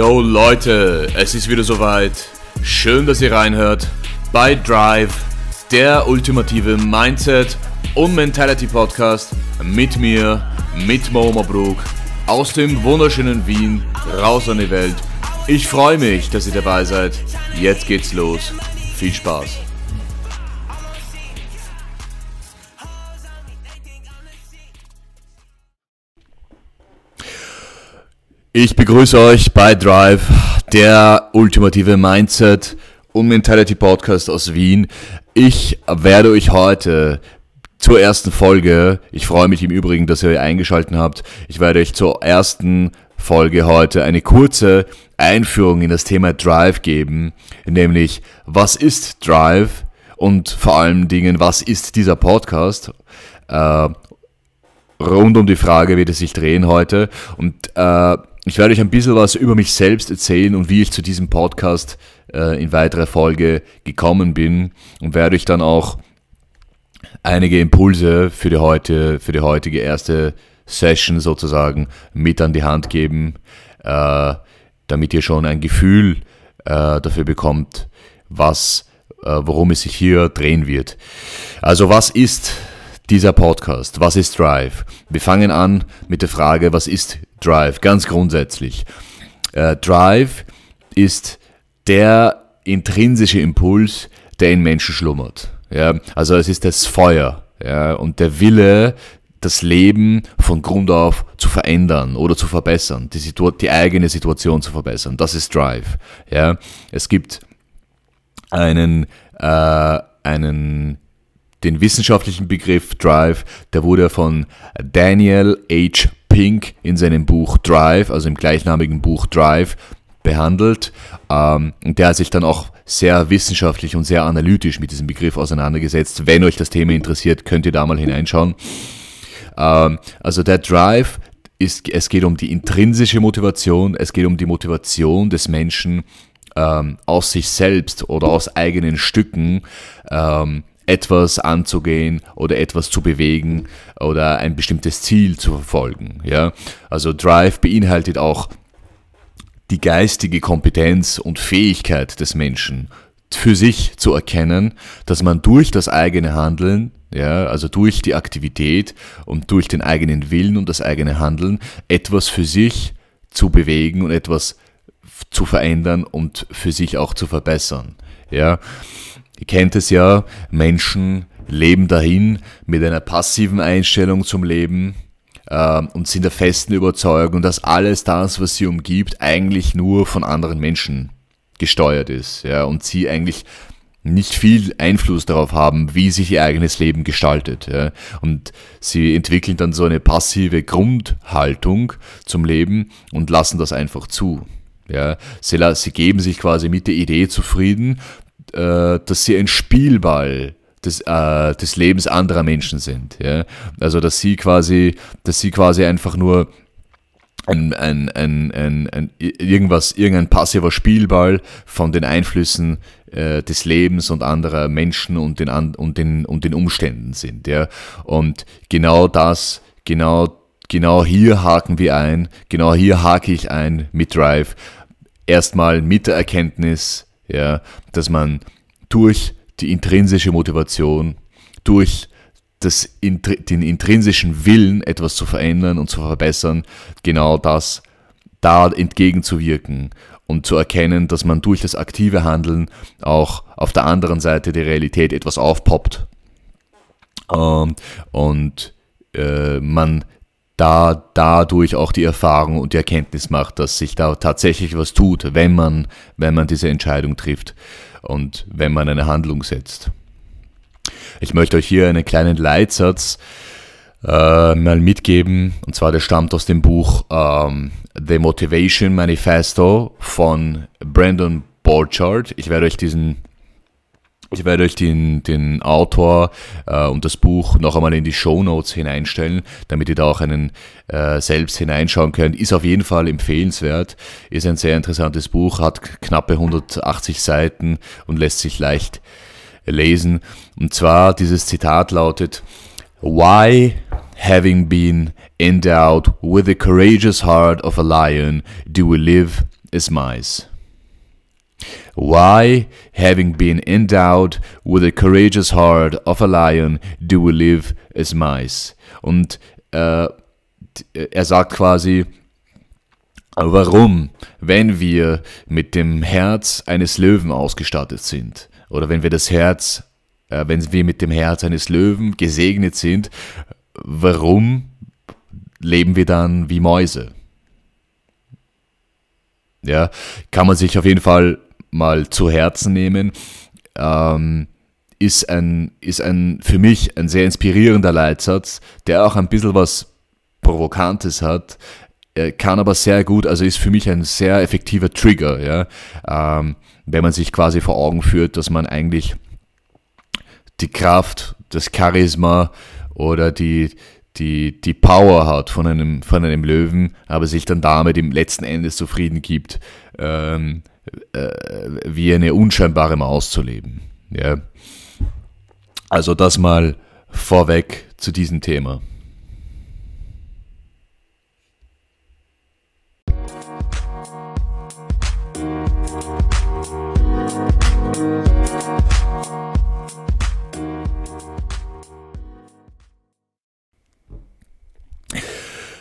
Yo Leute, es ist wieder soweit. Schön, dass ihr reinhört bei Drive, der ultimative Mindset und Mentality Podcast mit mir, mit Mo Mabruk, aus dem wunderschönen Wien, raus an die Welt. Ich freue mich, dass ihr dabei seid. Jetzt geht's los. Viel Spaß. Ich begrüße euch bei Drive, der ultimative Mindset und Mentality Podcast aus Wien. Ich werde euch heute zur ersten Folge, ich freue mich im Übrigen, dass ihr eingeschaltet habt, ich werde euch zur ersten Folge heute eine kurze Einführung in das Thema Drive geben, nämlich was ist Drive und vor allen Dingen, was ist dieser Podcast? Äh, rund um die Frage wird es sich drehen heute und äh, ich werde euch ein bisschen was über mich selbst erzählen und wie ich zu diesem Podcast äh, in weiterer Folge gekommen bin und werde euch dann auch einige Impulse für die, heute, für die heutige erste Session sozusagen mit an die Hand geben, äh, damit ihr schon ein Gefühl äh, dafür bekommt, was, äh, worum es sich hier drehen wird. Also was ist dieser Podcast? Was ist Drive? Wir fangen an mit der Frage, was ist Drive? Ganz grundsätzlich. Äh, Drive ist der intrinsische Impuls, der in Menschen schlummert. Ja? Also es ist das Feuer ja? und der Wille, das Leben von Grund auf zu verändern oder zu verbessern, die, Situ die eigene Situation zu verbessern. Das ist Drive. Ja? Es gibt einen, äh, einen den wissenschaftlichen Begriff Drive, der wurde von Daniel H. Pink in seinem Buch Drive, also im gleichnamigen Buch Drive, behandelt. Ähm, und der hat sich dann auch sehr wissenschaftlich und sehr analytisch mit diesem Begriff auseinandergesetzt. Wenn euch das Thema interessiert, könnt ihr da mal hineinschauen. Ähm, also der Drive ist, es geht um die intrinsische Motivation, es geht um die Motivation des Menschen ähm, aus sich selbst oder aus eigenen Stücken etwas anzugehen oder etwas zu bewegen oder ein bestimmtes Ziel zu verfolgen. Ja? Also Drive beinhaltet auch die geistige Kompetenz und Fähigkeit des Menschen für sich zu erkennen, dass man durch das eigene Handeln, ja, also durch die Aktivität und durch den eigenen Willen und das eigene Handeln etwas für sich zu bewegen und etwas zu verändern und für sich auch zu verbessern. Ja, Ihr kennt es ja, Menschen leben dahin mit einer passiven Einstellung zum Leben äh, und sind der festen Überzeugung, dass alles das, was sie umgibt, eigentlich nur von anderen Menschen gesteuert ist. Ja, und sie eigentlich nicht viel Einfluss darauf haben, wie sich ihr eigenes Leben gestaltet. Ja. Und sie entwickeln dann so eine passive Grundhaltung zum Leben und lassen das einfach zu. Ja. Sie, sie geben sich quasi mit der Idee zufrieden, dass sie ein Spielball des, äh, des Lebens anderer Menschen sind. Ja? Also dass sie quasi, dass sie quasi einfach nur ein, ein, ein, ein, ein, irgendwas, irgendein passiver Spielball von den Einflüssen äh, des Lebens und anderer Menschen und den, und den, und den Umständen sind. Ja? Und genau das, genau, genau hier haken wir ein, genau hier hake ich ein mit Drive. Erstmal mit der Erkenntnis, ja, dass man durch die intrinsische Motivation, durch das, den intrinsischen Willen, etwas zu verändern und zu verbessern, genau das da entgegenzuwirken und zu erkennen, dass man durch das aktive Handeln auch auf der anderen Seite der Realität etwas aufpoppt. Ähm, und äh, man da dadurch auch die Erfahrung und die Erkenntnis macht, dass sich da tatsächlich was tut, wenn man, wenn man diese Entscheidung trifft und wenn man eine Handlung setzt. Ich möchte euch hier einen kleinen Leitsatz äh, mal mitgeben, und zwar der stammt aus dem Buch ähm, The Motivation Manifesto von Brandon Borchardt. Ich werde euch diesen ich werde euch den, den Autor äh, und das Buch noch einmal in die Show Notes hineinstellen, damit ihr da auch einen äh, selbst hineinschauen könnt. Ist auf jeden Fall empfehlenswert, ist ein sehr interessantes Buch, hat knappe 180 Seiten und lässt sich leicht lesen. Und zwar dieses Zitat lautet, Why, having been endowed with the courageous heart of a lion, do we live as mice? Why, having been endowed with the courageous heart of a lion, do we live as mice? Und äh, er sagt quasi, warum, wenn wir mit dem Herz eines Löwen ausgestattet sind, oder wenn wir das Herz, äh, wenn wir mit dem Herz eines Löwen gesegnet sind, warum leben wir dann wie Mäuse? Ja, kann man sich auf jeden Fall mal zu Herzen nehmen. Ähm, ist ein, ist ein für mich ein sehr inspirierender Leitsatz, der auch ein bisschen was Provokantes hat, er kann aber sehr gut, also ist für mich ein sehr effektiver Trigger, ja, ähm, wenn man sich quasi vor Augen führt, dass man eigentlich die Kraft, das Charisma oder die, die, die Power hat von einem, von einem Löwen, aber sich dann damit im letzten Endes zufrieden gibt, ähm, äh, wie eine unscheinbare Maus zu leben. Ja. Also das mal vorweg zu diesem Thema.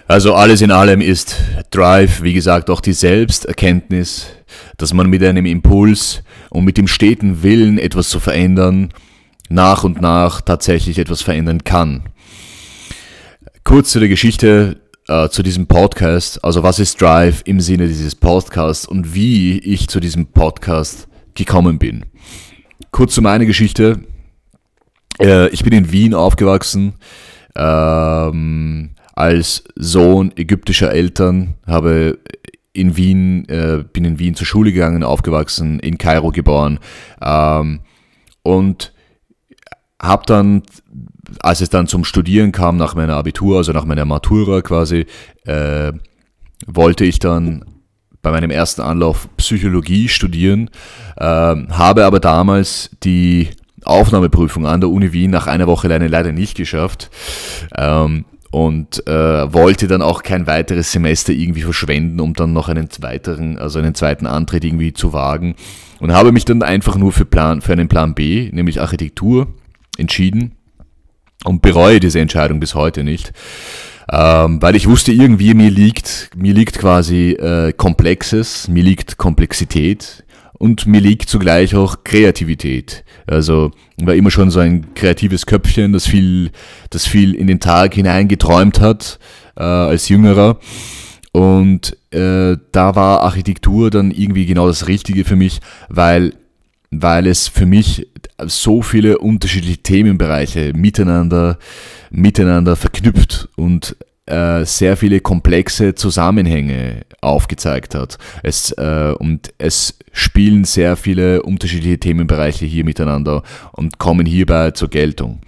Also alles in allem ist Drive, wie gesagt, auch die Selbsterkenntnis, dass man mit einem Impuls und mit dem steten Willen, etwas zu verändern, nach und nach tatsächlich etwas verändern kann. Kurz zu der Geschichte äh, zu diesem Podcast. Also was ist Drive im Sinne dieses Podcasts und wie ich zu diesem Podcast gekommen bin. Kurz zu meiner Geschichte. Äh, ich bin in Wien aufgewachsen. Ähm, als Sohn ägyptischer Eltern, habe in Wien, äh, bin in Wien zur Schule gegangen, aufgewachsen, in Kairo geboren ähm, und habe dann, als es dann zum Studieren kam, nach meiner Abitur, also nach meiner Matura quasi, äh, wollte ich dann bei meinem ersten Anlauf Psychologie studieren, äh, habe aber damals die Aufnahmeprüfung an der Uni Wien nach einer Woche leider nicht geschafft. Ähm, und äh, wollte dann auch kein weiteres Semester irgendwie verschwenden, um dann noch einen weiteren, also einen zweiten Antritt irgendwie zu wagen. Und habe mich dann einfach nur für, Plan, für einen Plan B, nämlich Architektur, entschieden und bereue diese Entscheidung bis heute nicht, ähm, weil ich wusste irgendwie mir liegt, mir liegt quasi äh, Komplexes, mir liegt Komplexität, und mir liegt zugleich auch Kreativität. Also war immer schon so ein kreatives Köpfchen, das viel, das viel in den Tag hinein geträumt hat äh, als Jüngerer. Und äh, da war Architektur dann irgendwie genau das Richtige für mich, weil, weil es für mich so viele unterschiedliche Themenbereiche miteinander, miteinander verknüpft und äh, sehr viele komplexe Zusammenhänge aufgezeigt hat. Es, äh, und es spielen sehr viele unterschiedliche Themenbereiche hier miteinander und kommen hierbei zur Geltung.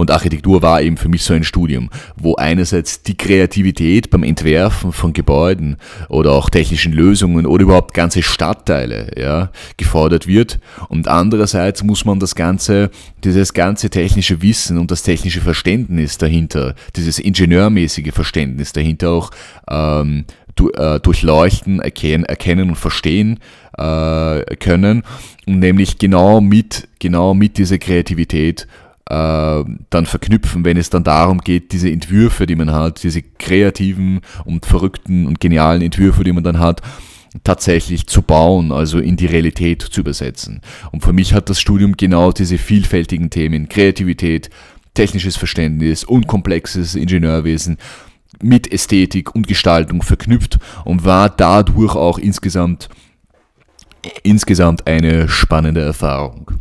Und Architektur war eben für mich so ein Studium, wo einerseits die Kreativität beim Entwerfen von Gebäuden oder auch technischen Lösungen oder überhaupt ganze Stadtteile ja, gefordert wird. Und andererseits muss man das ganze, dieses ganze technische Wissen und das technische Verständnis dahinter, dieses ingenieurmäßige Verständnis dahinter auch ähm, du, äh, durchleuchten, erkennen, erkennen und verstehen äh, können. Und nämlich genau mit, genau mit dieser Kreativität dann verknüpfen, wenn es dann darum geht, diese Entwürfe, die man hat, diese kreativen und verrückten und genialen Entwürfe, die man dann hat, tatsächlich zu bauen, also in die Realität zu übersetzen. Und für mich hat das Studium genau diese vielfältigen Themen, Kreativität, technisches Verständnis und komplexes Ingenieurwesen mit Ästhetik und Gestaltung verknüpft und war dadurch auch insgesamt, insgesamt eine spannende Erfahrung.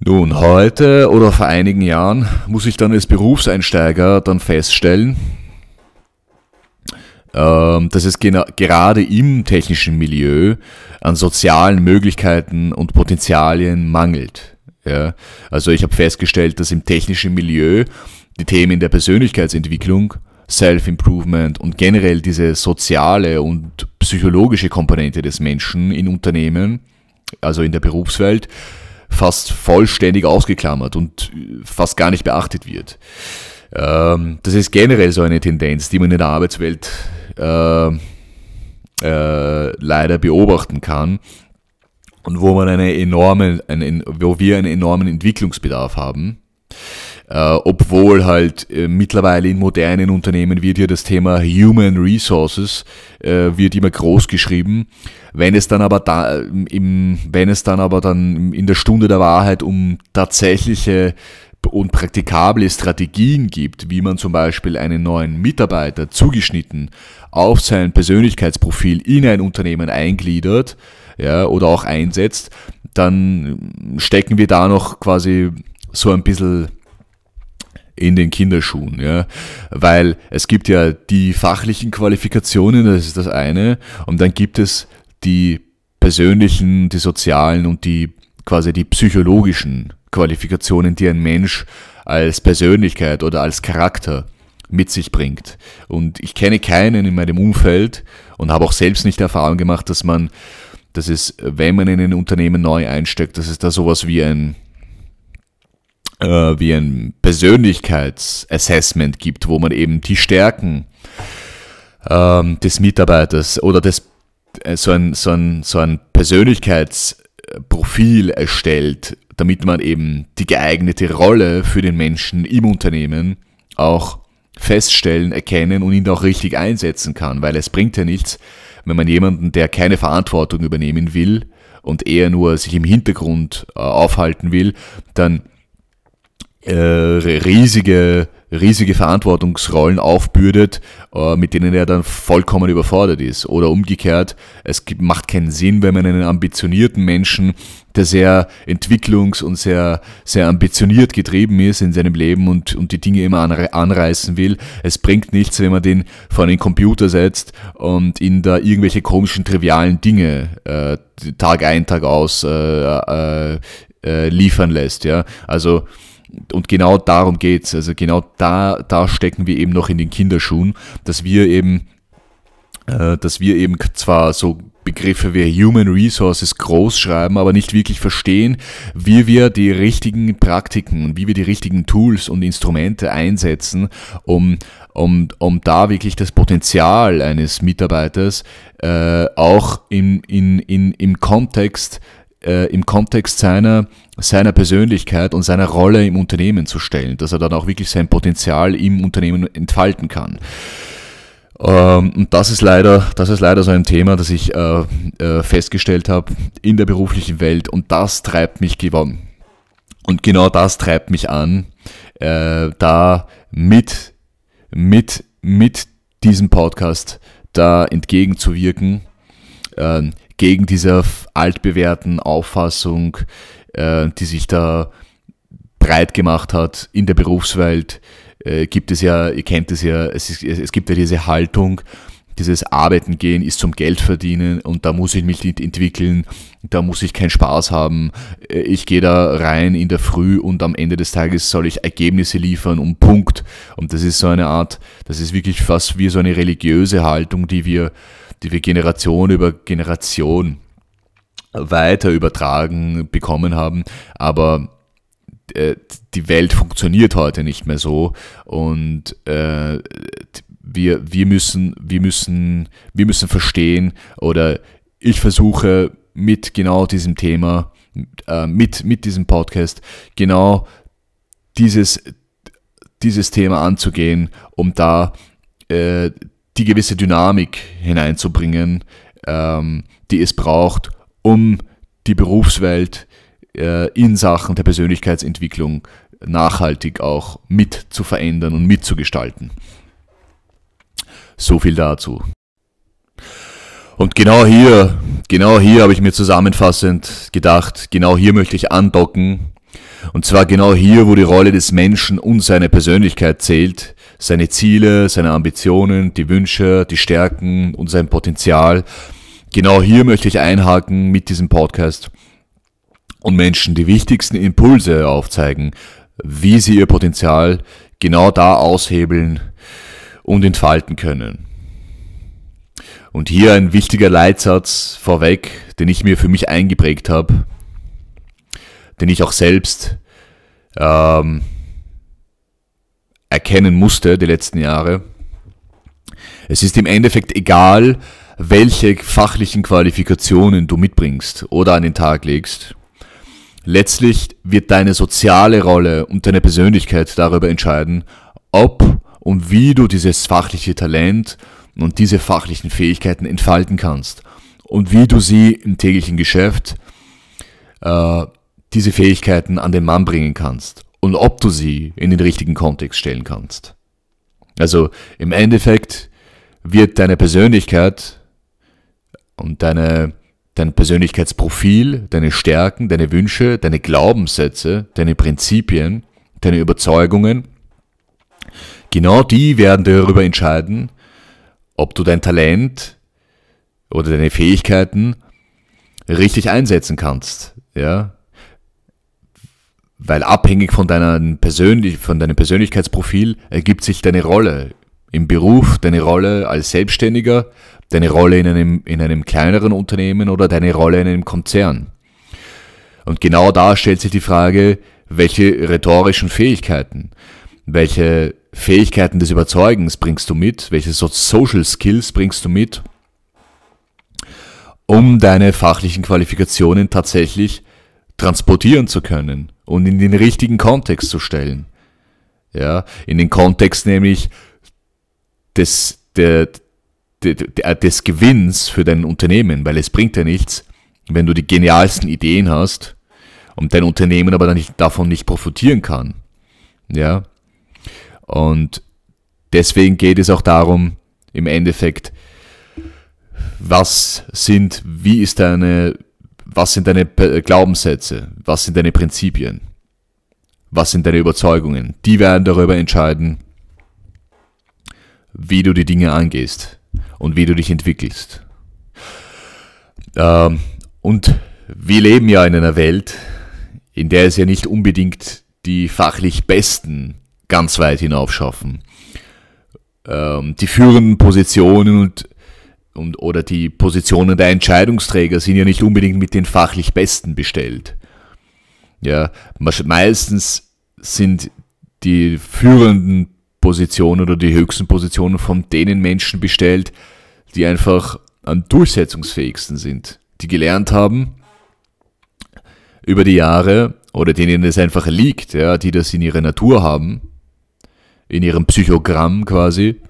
Nun, heute oder vor einigen Jahren muss ich dann als Berufseinsteiger dann feststellen, ähm, dass es gerade im technischen Milieu an sozialen Möglichkeiten und Potenzialien mangelt. Ja, also ich habe festgestellt, dass im technischen Milieu die Themen der Persönlichkeitsentwicklung, Self-Improvement und generell diese soziale und psychologische Komponente des Menschen in Unternehmen, also in der Berufswelt, fast vollständig ausgeklammert und fast gar nicht beachtet wird. Ähm, das ist generell so eine Tendenz, die man in der Arbeitswelt äh, äh, leider beobachten kann und wo man eine enorme, eine, wo wir einen enormen Entwicklungsbedarf haben. Äh, obwohl halt äh, mittlerweile in modernen Unternehmen wird ja das Thema Human Resources äh, wird immer groß geschrieben. Wenn es dann aber da, im, wenn es dann aber dann in der Stunde der Wahrheit um tatsächliche und praktikable Strategien gibt, wie man zum Beispiel einen neuen Mitarbeiter zugeschnitten auf sein Persönlichkeitsprofil in ein Unternehmen eingliedert ja, oder auch einsetzt, dann stecken wir da noch quasi so ein bisschen in den Kinderschuhen, ja, weil es gibt ja die fachlichen Qualifikationen, das ist das eine, und dann gibt es die persönlichen, die sozialen und die quasi die psychologischen Qualifikationen, die ein Mensch als Persönlichkeit oder als Charakter mit sich bringt. Und ich kenne keinen in meinem Umfeld und habe auch selbst nicht die Erfahrung gemacht, dass man, dass es, wenn man in ein Unternehmen neu einsteckt, dass es da sowas wie ein äh, wie ein Persönlichkeitsassessment gibt, wo man eben die Stärken ähm, des Mitarbeiters oder des, äh, so, ein, so, ein, so ein Persönlichkeitsprofil erstellt, damit man eben die geeignete Rolle für den Menschen im Unternehmen auch feststellen, erkennen und ihn auch richtig einsetzen kann, weil es bringt ja nichts, wenn man jemanden, der keine Verantwortung übernehmen will und eher nur sich im Hintergrund äh, aufhalten will, dann äh, riesige, riesige Verantwortungsrollen aufbürdet, äh, mit denen er dann vollkommen überfordert ist. Oder umgekehrt, es gibt, macht keinen Sinn, wenn man einen ambitionierten Menschen, der sehr entwicklungs- und sehr, sehr ambitioniert getrieben ist in seinem Leben und, und die Dinge immer anreißen will. Es bringt nichts, wenn man den vor einen Computer setzt und ihn da irgendwelche komischen, trivialen Dinge äh, Tag ein, Tag aus äh, äh, äh liefern lässt. Ja? Also und genau darum geht's. Also genau da, da stecken wir eben noch in den Kinderschuhen, dass wir eben, äh, dass wir eben zwar so Begriffe wie Human Resources groß schreiben, aber nicht wirklich verstehen, wie wir die richtigen Praktiken, wie wir die richtigen Tools und Instrumente einsetzen, um, um, um da wirklich das Potenzial eines Mitarbeiters äh, auch in, in, in, im Kontext äh, im Kontext seiner, seiner Persönlichkeit und seiner Rolle im Unternehmen zu stellen, dass er dann auch wirklich sein Potenzial im Unternehmen entfalten kann. Ähm, und das ist leider, das ist leider so ein Thema, das ich äh, äh, festgestellt habe in der beruflichen Welt und das treibt mich gewonnen. Und genau das treibt mich an, äh, da mit, mit, mit diesem Podcast da entgegenzuwirken, äh, gegen diese altbewährten Auffassung, äh, die sich da breit gemacht hat in der Berufswelt, äh, gibt es ja, ihr kennt es ja, es, ist, es gibt ja diese Haltung, dieses Arbeiten gehen ist zum Geld verdienen und da muss ich mich nicht entwickeln, da muss ich keinen Spaß haben. Äh, ich gehe da rein in der Früh und am Ende des Tages soll ich Ergebnisse liefern und Punkt. Und das ist so eine Art, das ist wirklich fast wie so eine religiöse Haltung, die wir die wir Generation über Generation weiter übertragen bekommen haben. Aber äh, die Welt funktioniert heute nicht mehr so und äh, wir, wir, müssen, wir, müssen, wir müssen verstehen oder ich versuche mit genau diesem Thema, äh, mit, mit diesem Podcast genau dieses, dieses Thema anzugehen, um da äh, die gewisse Dynamik hineinzubringen, ähm, die es braucht, um die Berufswelt äh, in Sachen der Persönlichkeitsentwicklung nachhaltig auch mit zu verändern und mitzugestalten. So viel dazu. Und genau hier, genau hier habe ich mir zusammenfassend gedacht, genau hier möchte ich andocken. Und zwar genau hier, wo die Rolle des Menschen und seine Persönlichkeit zählt, seine Ziele, seine Ambitionen, die Wünsche, die Stärken und sein Potenzial. Genau hier möchte ich einhaken mit diesem Podcast und Menschen die wichtigsten Impulse aufzeigen, wie sie ihr Potenzial genau da aushebeln und entfalten können. Und hier ein wichtiger Leitsatz vorweg, den ich mir für mich eingeprägt habe, den ich auch selbst ähm, erkennen musste die letzten Jahre. Es ist im Endeffekt egal, welche fachlichen Qualifikationen du mitbringst oder an den Tag legst. Letztlich wird deine soziale Rolle und deine Persönlichkeit darüber entscheiden, ob und wie du dieses fachliche Talent und diese fachlichen Fähigkeiten entfalten kannst und wie du sie im täglichen Geschäft äh, diese Fähigkeiten an den Mann bringen kannst und ob du sie in den richtigen Kontext stellen kannst. Also im Endeffekt wird deine Persönlichkeit und deine, dein Persönlichkeitsprofil, deine Stärken, deine Wünsche, deine Glaubenssätze, deine Prinzipien, deine Überzeugungen, genau die werden darüber entscheiden, ob du dein Talent oder deine Fähigkeiten richtig einsetzen kannst. Ja, weil abhängig von, deiner Persönlich von deinem Persönlichkeitsprofil ergibt sich deine Rolle im Beruf, deine Rolle als Selbstständiger, deine Rolle in einem, in einem kleineren Unternehmen oder deine Rolle in einem Konzern. Und genau da stellt sich die Frage, welche rhetorischen Fähigkeiten, welche Fähigkeiten des Überzeugens bringst du mit, welche Social Skills bringst du mit, um deine fachlichen Qualifikationen tatsächlich transportieren zu können und in den richtigen Kontext zu stellen. Ja, in den Kontext nämlich des, der, der, des Gewinns für dein Unternehmen, weil es bringt ja nichts, wenn du die genialsten Ideen hast und dein Unternehmen aber dann nicht, davon nicht profitieren kann. Ja, und deswegen geht es auch darum, im Endeffekt, was sind, wie ist deine was sind deine Glaubenssätze? Was sind deine Prinzipien? Was sind deine Überzeugungen? Die werden darüber entscheiden, wie du die Dinge angehst und wie du dich entwickelst. Ähm, und wir leben ja in einer Welt, in der es ja nicht unbedingt die fachlich Besten ganz weit hinaufschaffen. Ähm, die führenden Positionen und und, oder die Positionen der Entscheidungsträger sind ja nicht unbedingt mit den fachlich Besten bestellt. Ja, meistens sind die führenden Positionen oder die höchsten Positionen von denen Menschen bestellt, die einfach am durchsetzungsfähigsten sind, die gelernt haben über die Jahre oder denen es einfach liegt, ja, die das in ihrer Natur haben, in ihrem Psychogramm quasi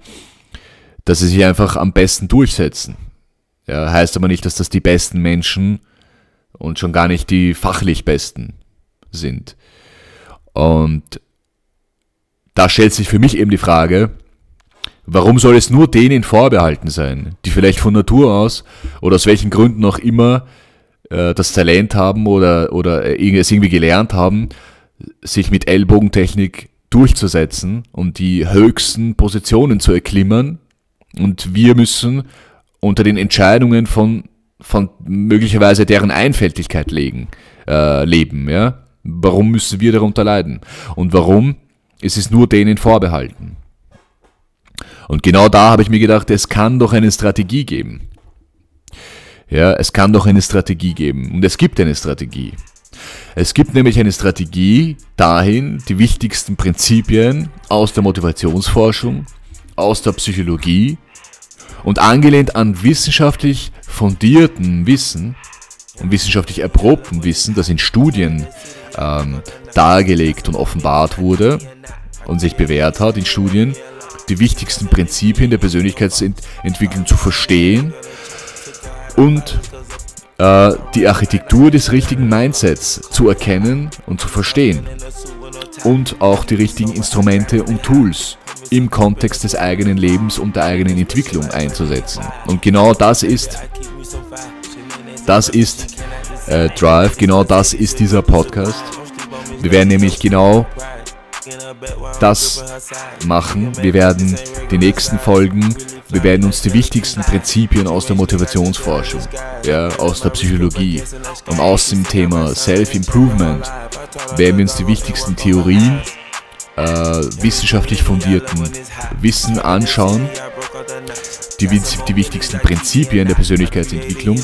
dass sie sich einfach am besten durchsetzen. Ja, heißt aber nicht, dass das die besten Menschen und schon gar nicht die fachlich besten sind. Und da stellt sich für mich eben die Frage, warum soll es nur denen vorbehalten sein, die vielleicht von Natur aus oder aus welchen Gründen auch immer äh, das Talent haben oder, oder es irgendwie gelernt haben, sich mit Ellbogentechnik durchzusetzen und die höchsten Positionen zu erklimmen und wir müssen unter den Entscheidungen von, von möglicherweise deren Einfältigkeit legen, äh, leben. Ja? Warum müssen wir darunter leiden? Und warum ist es nur denen vorbehalten? Und genau da habe ich mir gedacht, es kann doch eine Strategie geben. Ja, es kann doch eine Strategie geben. Und es gibt eine Strategie. Es gibt nämlich eine Strategie dahin, die wichtigsten Prinzipien aus der Motivationsforschung aus der Psychologie und angelehnt an wissenschaftlich fundierten Wissen und wissenschaftlich erprobten Wissen, das in Studien ähm, dargelegt und offenbart wurde und sich bewährt hat in Studien, die wichtigsten Prinzipien der Persönlichkeitsentwicklung zu verstehen und äh, die Architektur des richtigen Mindsets zu erkennen und zu verstehen und auch die richtigen Instrumente und Tools im Kontext des eigenen Lebens und der eigenen Entwicklung einzusetzen. Und genau das ist, das ist äh, Drive, genau das ist dieser Podcast. Wir werden nämlich genau das machen. Wir werden die nächsten Folgen, wir werden uns die wichtigsten Prinzipien aus der Motivationsforschung, ja, aus der Psychologie und aus dem Thema Self-Improvement werden wir uns die wichtigsten Theorien äh, wissenschaftlich fundierten Wissen anschauen, die, die wichtigsten Prinzipien der Persönlichkeitsentwicklung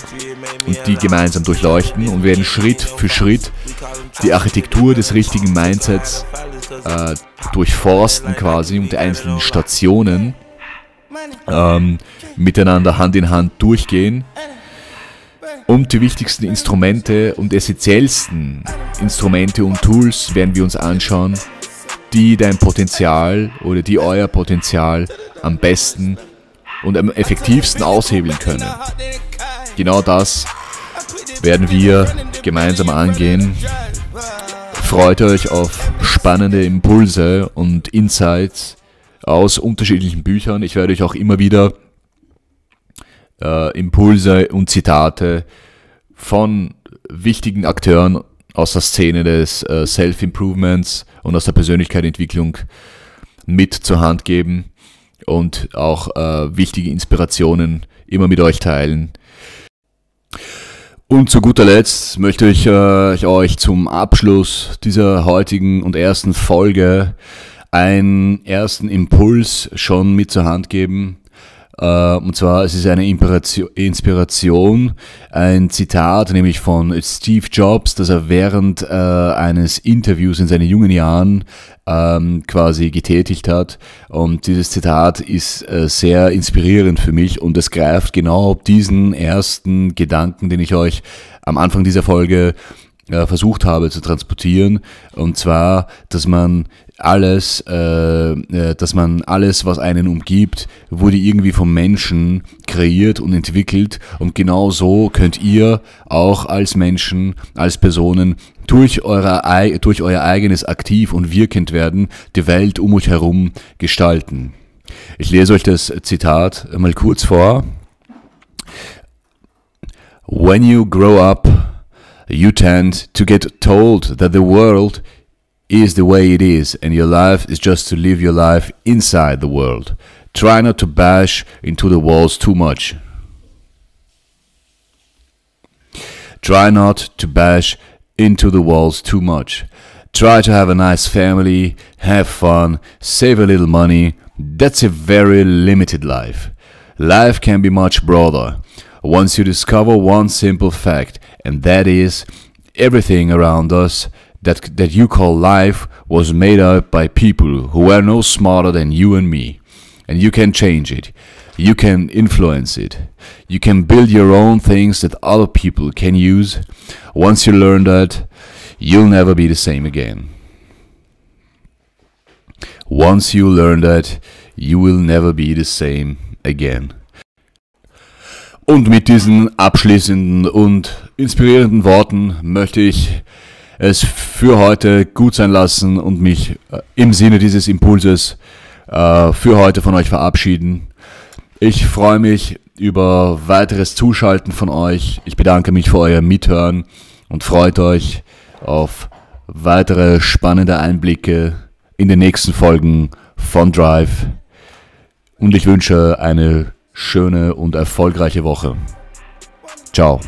und die gemeinsam durchleuchten und werden Schritt für Schritt die Architektur des richtigen Mindsets äh, durchforsten quasi und die einzelnen Stationen ähm, miteinander Hand in Hand durchgehen. Und die wichtigsten Instrumente und essentiellsten Instrumente und Tools werden wir uns anschauen, die dein Potenzial oder die euer Potenzial am besten und am effektivsten aushebeln können. Genau das werden wir gemeinsam angehen. Freut euch auf spannende Impulse und Insights aus unterschiedlichen Büchern. Ich werde euch auch immer wieder äh, Impulse und Zitate von wichtigen Akteuren aus der Szene des äh, Self-Improvements und aus der Persönlichkeitsentwicklung mit zur Hand geben und auch äh, wichtige Inspirationen immer mit euch teilen. Und zu guter Letzt möchte ich äh, euch zum Abschluss dieser heutigen und ersten Folge einen ersten Impuls schon mit zur Hand geben, und zwar, es ist eine Inspiration, ein Zitat, nämlich von Steve Jobs, das er während uh, eines Interviews in seinen jungen Jahren um, quasi getätigt hat. Und dieses Zitat ist uh, sehr inspirierend für mich und es greift genau diesen ersten Gedanken, den ich euch am Anfang dieser Folge versucht habe zu transportieren. Und zwar, dass man alles, äh, äh, dass man alles, was einen umgibt, wurde irgendwie vom Menschen kreiert und entwickelt. Und genau so könnt ihr auch als Menschen, als Personen durch, eure, durch euer eigenes aktiv und wirkend werden die Welt um euch herum gestalten. Ich lese euch das Zitat mal kurz vor. When you grow up, you tend to get told that the world is the way it is, and your life is just to live your life inside the world. Try not to bash into the walls too much. Try not to bash into the walls too much. Try to have a nice family, have fun, save a little money. That's a very limited life. Life can be much broader once you discover one simple fact, and that is everything around us that, that you call life was made up by people who were no smarter than you and me. And you can change it. You can influence it. You can build your own things that other people can use. Once you learn that, you'll never be the same again. Once you learn that, you will never be the same again. Und mit diesen abschließenden und inspirierenden Worten möchte ich es für heute gut sein lassen und mich äh, im Sinne dieses Impulses äh, für heute von euch verabschieden. Ich freue mich über weiteres Zuschalten von euch. Ich bedanke mich für euer Mithören und freut euch auf weitere spannende Einblicke in den nächsten Folgen von Drive. Und ich wünsche eine schöne und erfolgreiche Woche. Ciao.